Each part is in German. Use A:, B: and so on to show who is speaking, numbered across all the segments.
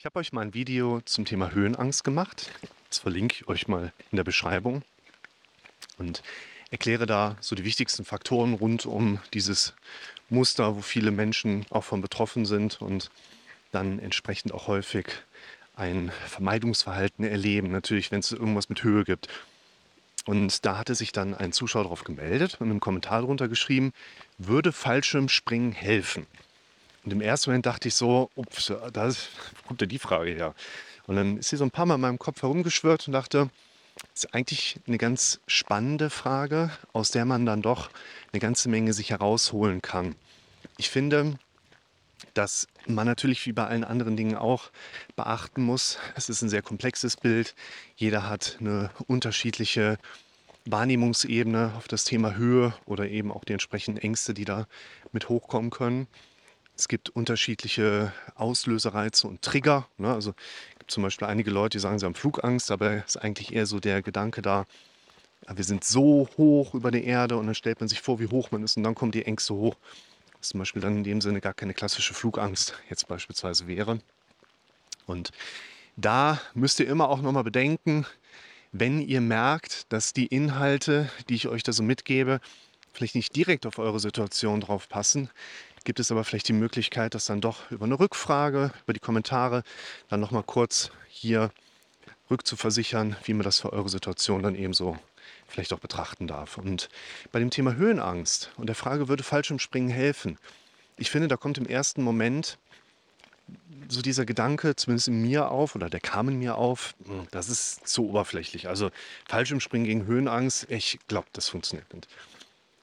A: Ich habe euch mal ein Video zum Thema Höhenangst gemacht. Das verlinke ich euch mal in der Beschreibung und erkläre da so die wichtigsten Faktoren rund um dieses Muster, wo viele Menschen auch von betroffen sind und dann entsprechend auch häufig ein Vermeidungsverhalten erleben, natürlich, wenn es irgendwas mit Höhe gibt. Und da hatte sich dann ein Zuschauer darauf gemeldet und im Kommentar drunter geschrieben, würde Fallschirmspringen helfen? Und im ersten Moment dachte ich so, ups, da kommt ja die Frage her. Und dann ist sie so ein paar Mal in meinem Kopf herumgeschwirrt und dachte, das ist eigentlich eine ganz spannende Frage, aus der man dann doch eine ganze Menge sich herausholen kann. Ich finde, dass man natürlich wie bei allen anderen Dingen auch beachten muss, es ist ein sehr komplexes Bild. Jeder hat eine unterschiedliche Wahrnehmungsebene auf das Thema Höhe oder eben auch die entsprechenden Ängste, die da mit hochkommen können. Es gibt unterschiedliche Auslösereize und Trigger. Ne? Also es gibt zum Beispiel einige Leute, die sagen, sie haben Flugangst, aber es ist eigentlich eher so der Gedanke da, wir sind so hoch über der Erde und dann stellt man sich vor, wie hoch man ist und dann kommen die Ängste hoch. Was zum Beispiel dann in dem Sinne gar keine klassische Flugangst jetzt beispielsweise wäre. Und da müsst ihr immer auch nochmal bedenken, wenn ihr merkt, dass die Inhalte, die ich euch da so mitgebe, vielleicht nicht direkt auf eure Situation drauf passen, gibt es aber vielleicht die Möglichkeit, das dann doch über eine Rückfrage, über die Kommentare dann nochmal kurz hier rückzuversichern, wie man das für eure Situation dann ebenso vielleicht auch betrachten darf. Und bei dem Thema Höhenangst und der Frage, würde Fallschirmspringen helfen? Ich finde, da kommt im ersten Moment so dieser Gedanke, zumindest in mir auf, oder der kam in mir auf, hm, das ist zu oberflächlich. Also Fallschirmspringen gegen Höhenangst, ich glaube, das funktioniert nicht.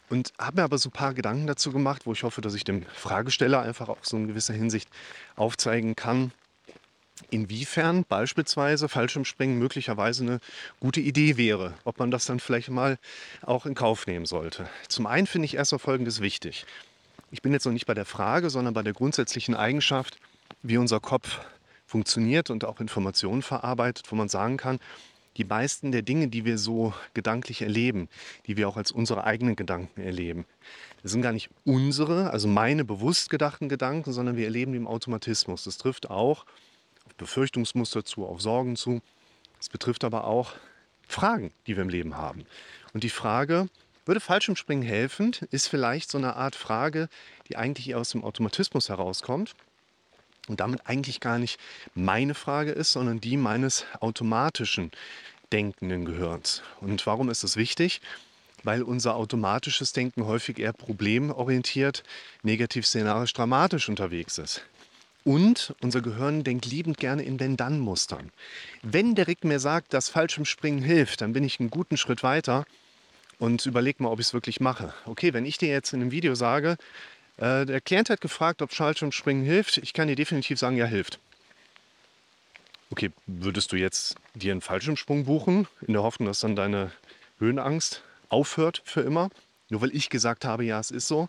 A: Und habe mir aber so ein paar Gedanken dazu gemacht, wo ich hoffe, dass ich dem Fragesteller einfach auch so in gewisser Hinsicht aufzeigen kann, inwiefern beispielsweise Fallschirmspringen möglicherweise eine gute Idee wäre, ob man das dann vielleicht mal auch in Kauf nehmen sollte. Zum einen finde ich erstmal Folgendes wichtig. Ich bin jetzt noch nicht bei der Frage, sondern bei der grundsätzlichen Eigenschaft, wie unser Kopf funktioniert und auch Informationen verarbeitet, wo man sagen kann, die meisten der Dinge, die wir so gedanklich erleben, die wir auch als unsere eigenen Gedanken erleben, das sind gar nicht unsere, also meine bewusst gedachten Gedanken, sondern wir erleben die im Automatismus. Das trifft auch auf Befürchtungsmuster zu, auf Sorgen zu. Es betrifft aber auch Fragen, die wir im Leben haben. Und die Frage, würde Fallschirmspringen helfen, ist vielleicht so eine Art Frage, die eigentlich aus dem Automatismus herauskommt und damit eigentlich gar nicht meine Frage ist, sondern die meines automatischen denkenden Gehirns. Und warum ist das wichtig? Weil unser automatisches Denken häufig eher problemorientiert, negativ szenarisch dramatisch unterwegs ist. Und unser Gehirn denkt liebend gerne in Wenn-Dann-Mustern. Wenn der Rick mir sagt, dass Fallschirmspringen hilft, dann bin ich einen guten Schritt weiter und überlege mal, ob ich es wirklich mache. Okay, wenn ich dir jetzt in einem Video sage, äh, der Klient hat gefragt, ob Fallschirmspringen hilft, ich kann dir definitiv sagen, ja, hilft. Okay, würdest du jetzt dir einen Fallschirmsprung buchen, in der Hoffnung, dass dann deine Höhenangst aufhört für immer? Nur weil ich gesagt habe, ja, es ist so.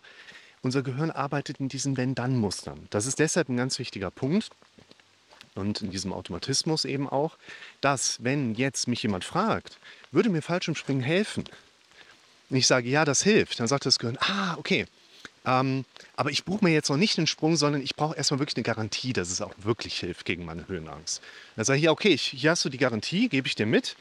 A: Unser Gehirn arbeitet in diesen Wenn-Dann-Mustern. Das ist deshalb ein ganz wichtiger Punkt und in diesem Automatismus eben auch, dass, wenn jetzt mich jemand fragt, würde mir Fallschirmspringen helfen? Und ich sage, ja, das hilft, dann sagt das Gehirn, ah, okay, ähm, aber ich buche mir jetzt noch nicht einen Sprung, sondern ich brauche erstmal wirklich eine Garantie, dass es auch wirklich hilft gegen meine Höhenangst. Dann sage ich, ja, okay, hier hast du die Garantie, gebe ich dir mit.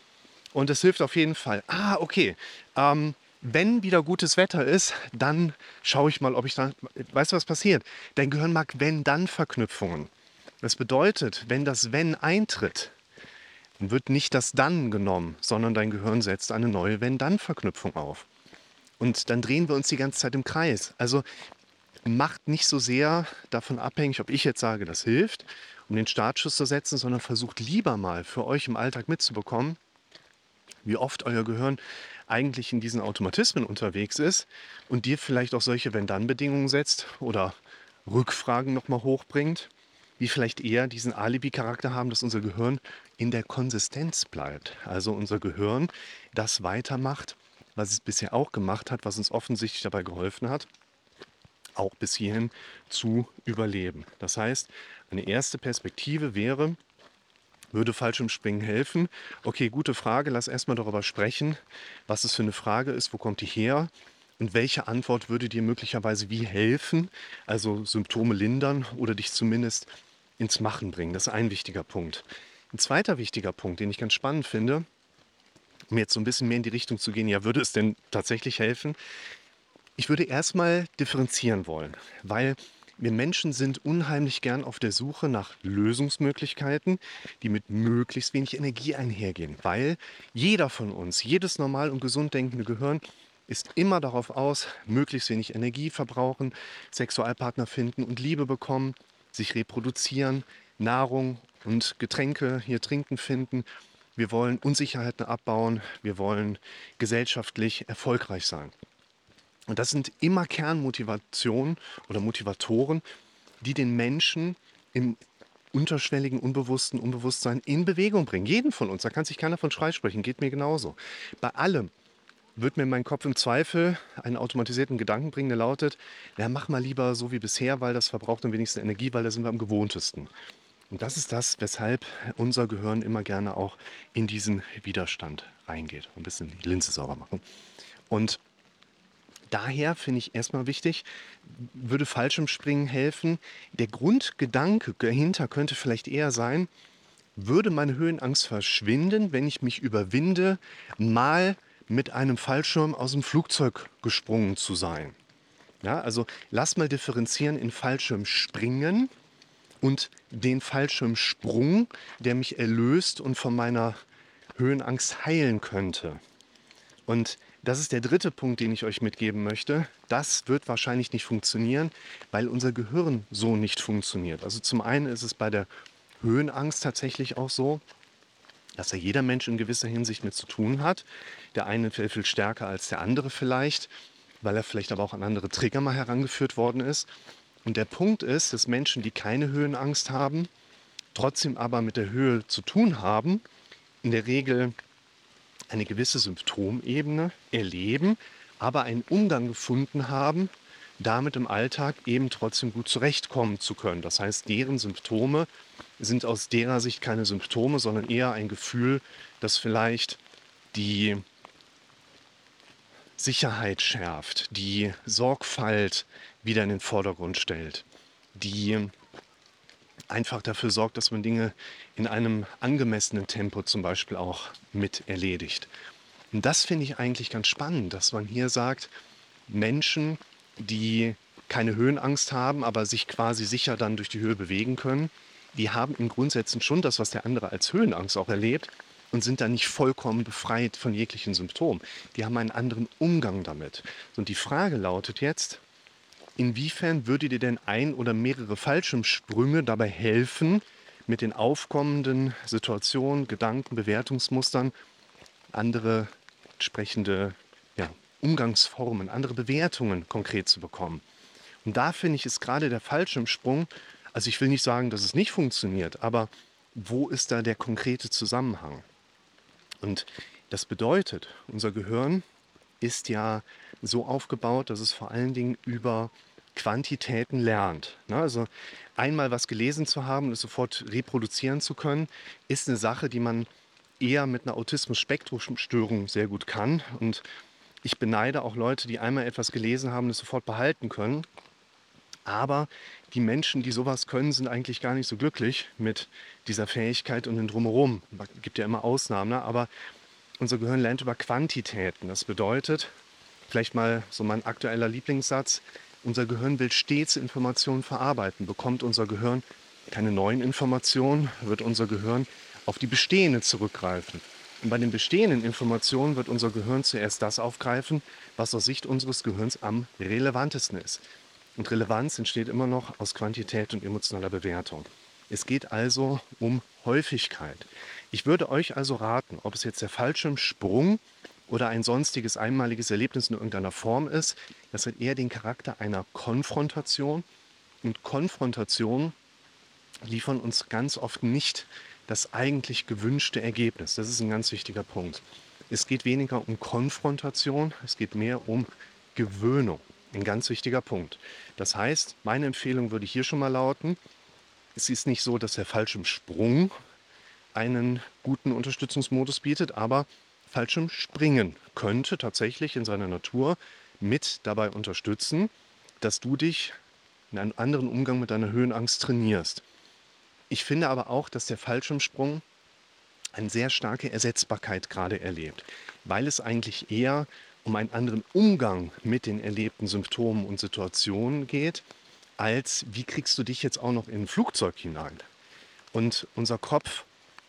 A: Und es hilft auf jeden Fall. Ah, okay. Ähm, wenn wieder gutes Wetter ist, dann schaue ich mal, ob ich da. Weißt du, was passiert? Dein Gehirn mag Wenn-Dann-Verknüpfungen. Das bedeutet, wenn das Wenn eintritt, wird nicht das Dann genommen, sondern dein Gehirn setzt eine neue Wenn-Dann-Verknüpfung auf. Und dann drehen wir uns die ganze Zeit im Kreis. Also macht nicht so sehr davon abhängig, ob ich jetzt sage, das hilft, um den Startschuss zu setzen, sondern versucht lieber mal für euch im Alltag mitzubekommen, wie oft euer Gehirn eigentlich in diesen Automatismen unterwegs ist und dir vielleicht auch solche Wenn-Dann-Bedingungen setzt oder Rückfragen nochmal hochbringt, die vielleicht eher diesen Alibi-Charakter haben, dass unser Gehirn in der Konsistenz bleibt. Also unser Gehirn das weitermacht, was es bisher auch gemacht hat, was uns offensichtlich dabei geholfen hat, auch bis hierhin zu überleben. Das heißt, eine erste Perspektive wäre, würde Fallschirmspringen helfen? Okay, gute Frage. Lass erstmal darüber sprechen, was es für eine Frage ist, wo kommt die her und welche Antwort würde dir möglicherweise wie helfen, also Symptome lindern oder dich zumindest ins Machen bringen. Das ist ein wichtiger Punkt. Ein zweiter wichtiger Punkt, den ich ganz spannend finde, um jetzt so ein bisschen mehr in die Richtung zu gehen, ja, würde es denn tatsächlich helfen? Ich würde erstmal differenzieren wollen, weil wir Menschen sind unheimlich gern auf der Suche nach Lösungsmöglichkeiten, die mit möglichst wenig Energie einhergehen, weil jeder von uns, jedes normal und gesund denkende Gehirn ist immer darauf aus, möglichst wenig Energie verbrauchen, Sexualpartner finden und Liebe bekommen, sich reproduzieren, Nahrung und Getränke hier trinken finden. Wir wollen Unsicherheiten abbauen, wir wollen gesellschaftlich erfolgreich sein. Und das sind immer Kernmotivationen oder Motivatoren, die den Menschen im unterschwelligen, unbewussten Unbewusstsein in Bewegung bringen. Jeden von uns, da kann sich keiner von freisprechen, geht mir genauso. Bei allem wird mir mein Kopf im Zweifel einen automatisierten Gedanken bringen, der lautet, ja, mach mal lieber so wie bisher, weil das verbraucht am wenigsten Energie, weil da sind wir am gewohntesten. Und das ist das, weshalb unser Gehirn immer gerne auch in diesen Widerstand reingeht. Ein bisschen die Linse sauber machen. Und daher finde ich erstmal wichtig, würde Fallschirmspringen helfen. Der Grundgedanke dahinter könnte vielleicht eher sein, würde meine Höhenangst verschwinden, wenn ich mich überwinde, mal mit einem Fallschirm aus dem Flugzeug gesprungen zu sein. Ja, also lass mal differenzieren in Fallschirmspringen und den Fallschirmsprung, der mich erlöst und von meiner Höhenangst heilen könnte. Und das ist der dritte Punkt, den ich euch mitgeben möchte. Das wird wahrscheinlich nicht funktionieren, weil unser Gehirn so nicht funktioniert. Also zum einen ist es bei der Höhenangst tatsächlich auch so, dass ja jeder Mensch in gewisser Hinsicht mit zu tun hat. Der eine viel, viel stärker als der andere vielleicht, weil er vielleicht aber auch an andere Trigger mal herangeführt worden ist. Und der Punkt ist, dass Menschen, die keine Höhenangst haben, trotzdem aber mit der Höhe zu tun haben, in der Regel eine gewisse Symptomebene erleben, aber einen Umgang gefunden haben, damit im Alltag eben trotzdem gut zurechtkommen zu können. Das heißt, deren Symptome sind aus derer Sicht keine Symptome, sondern eher ein Gefühl, das vielleicht die Sicherheit schärft, die Sorgfalt wieder in den Vordergrund stellt, die einfach dafür sorgt, dass man Dinge in einem angemessenen Tempo zum Beispiel auch mit erledigt. Und das finde ich eigentlich ganz spannend, dass man hier sagt, Menschen, die keine Höhenangst haben, aber sich quasi sicher dann durch die Höhe bewegen können, die haben im Grundsätzen schon das, was der andere als Höhenangst auch erlebt und sind dann nicht vollkommen befreit von jeglichen Symptomen. Die haben einen anderen Umgang damit. Und die Frage lautet jetzt, inwiefern würde dir denn ein oder mehrere Fallschirmsprünge dabei helfen, mit den aufkommenden Situationen, Gedanken, Bewertungsmustern andere entsprechende ja, Umgangsformen, andere Bewertungen konkret zu bekommen. Und da finde ich, ist gerade der Fallschirmsprung, also ich will nicht sagen, dass es nicht funktioniert, aber wo ist da der konkrete Zusammenhang? Und das bedeutet, unser Gehirn ist ja so aufgebaut, dass es vor allen Dingen über Quantitäten lernt. Ne? Also einmal was gelesen zu haben und es sofort reproduzieren zu können, ist eine Sache, die man eher mit einer Autismus-Spektrum-Störung sehr gut kann. Und ich beneide auch Leute, die einmal etwas gelesen haben und es sofort behalten können. Aber die Menschen, die sowas können, sind eigentlich gar nicht so glücklich mit dieser Fähigkeit und dem Drumherum. Es gibt ja immer Ausnahmen, ne? aber unser Gehirn lernt über Quantitäten. Das bedeutet, vielleicht mal so mein aktueller Lieblingssatz, unser Gehirn will stets Informationen verarbeiten. Bekommt unser Gehirn keine neuen Informationen, wird unser Gehirn auf die bestehenden zurückgreifen. Und bei den bestehenden Informationen wird unser Gehirn zuerst das aufgreifen, was aus Sicht unseres Gehirns am relevantesten ist. Und Relevanz entsteht immer noch aus Quantität und emotionaler Bewertung. Es geht also um Häufigkeit. Ich würde euch also raten, ob es jetzt der Fallschirmsprung oder ein sonstiges einmaliges Erlebnis in irgendeiner Form ist. Das hat eher den Charakter einer Konfrontation. Und Konfrontation liefern uns ganz oft nicht das eigentlich gewünschte Ergebnis. Das ist ein ganz wichtiger Punkt. Es geht weniger um Konfrontation, es geht mehr um Gewöhnung. Ein ganz wichtiger Punkt. Das heißt, meine Empfehlung würde hier schon mal lauten, es ist nicht so, dass der Fallschirmsprung einen guten Unterstützungsmodus bietet, aber Fallschirmspringen könnte tatsächlich in seiner Natur mit dabei unterstützen, dass du dich in einem anderen Umgang mit deiner Höhenangst trainierst. Ich finde aber auch, dass der Fallschirmsprung eine sehr starke Ersetzbarkeit gerade erlebt, weil es eigentlich eher um einen anderen Umgang mit den erlebten Symptomen und Situationen geht, als wie kriegst du dich jetzt auch noch in ein Flugzeug hinein. Und unser Kopf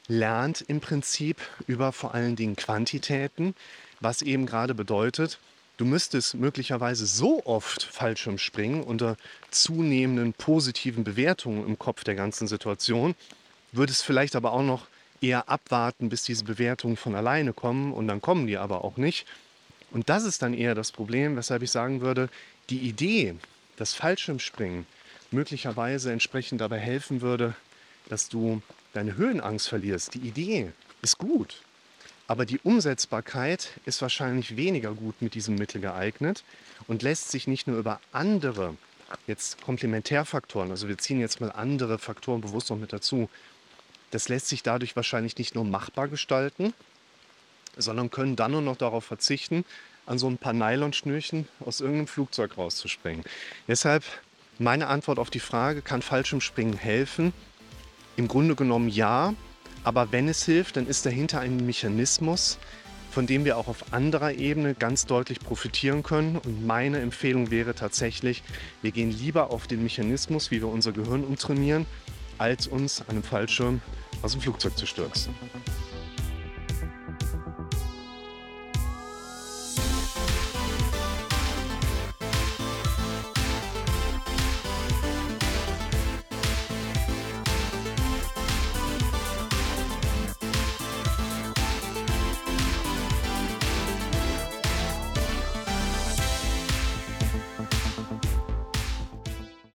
A: lernt im Prinzip über vor allen Dingen Quantitäten, was eben gerade bedeutet, du müsstest möglicherweise so oft Fallschirm springen unter zunehmenden positiven Bewertungen im Kopf der ganzen Situation, würdest vielleicht aber auch noch eher abwarten, bis diese Bewertungen von alleine kommen und dann kommen die aber auch nicht. Und das ist dann eher das Problem, weshalb ich sagen würde, die Idee, dass Fallschirmspringen möglicherweise entsprechend dabei helfen würde, dass du deine Höhenangst verlierst. Die Idee ist gut, aber die Umsetzbarkeit ist wahrscheinlich weniger gut mit diesem Mittel geeignet und lässt sich nicht nur über andere, jetzt Komplementärfaktoren, also wir ziehen jetzt mal andere Faktoren bewusst noch mit dazu, das lässt sich dadurch wahrscheinlich nicht nur machbar gestalten, sondern können dann nur noch darauf verzichten, an so ein paar Nylonschnürchen aus irgendeinem Flugzeug rauszuspringen. Deshalb meine Antwort auf die Frage, kann Fallschirmspringen helfen? Im Grunde genommen ja, aber wenn es hilft, dann ist dahinter ein Mechanismus, von dem wir auch auf anderer Ebene ganz deutlich profitieren können. Und meine Empfehlung wäre tatsächlich, wir gehen lieber auf den Mechanismus, wie wir unser Gehirn umtrainieren, als uns an einem Fallschirm aus dem Flugzeug zu stürzen.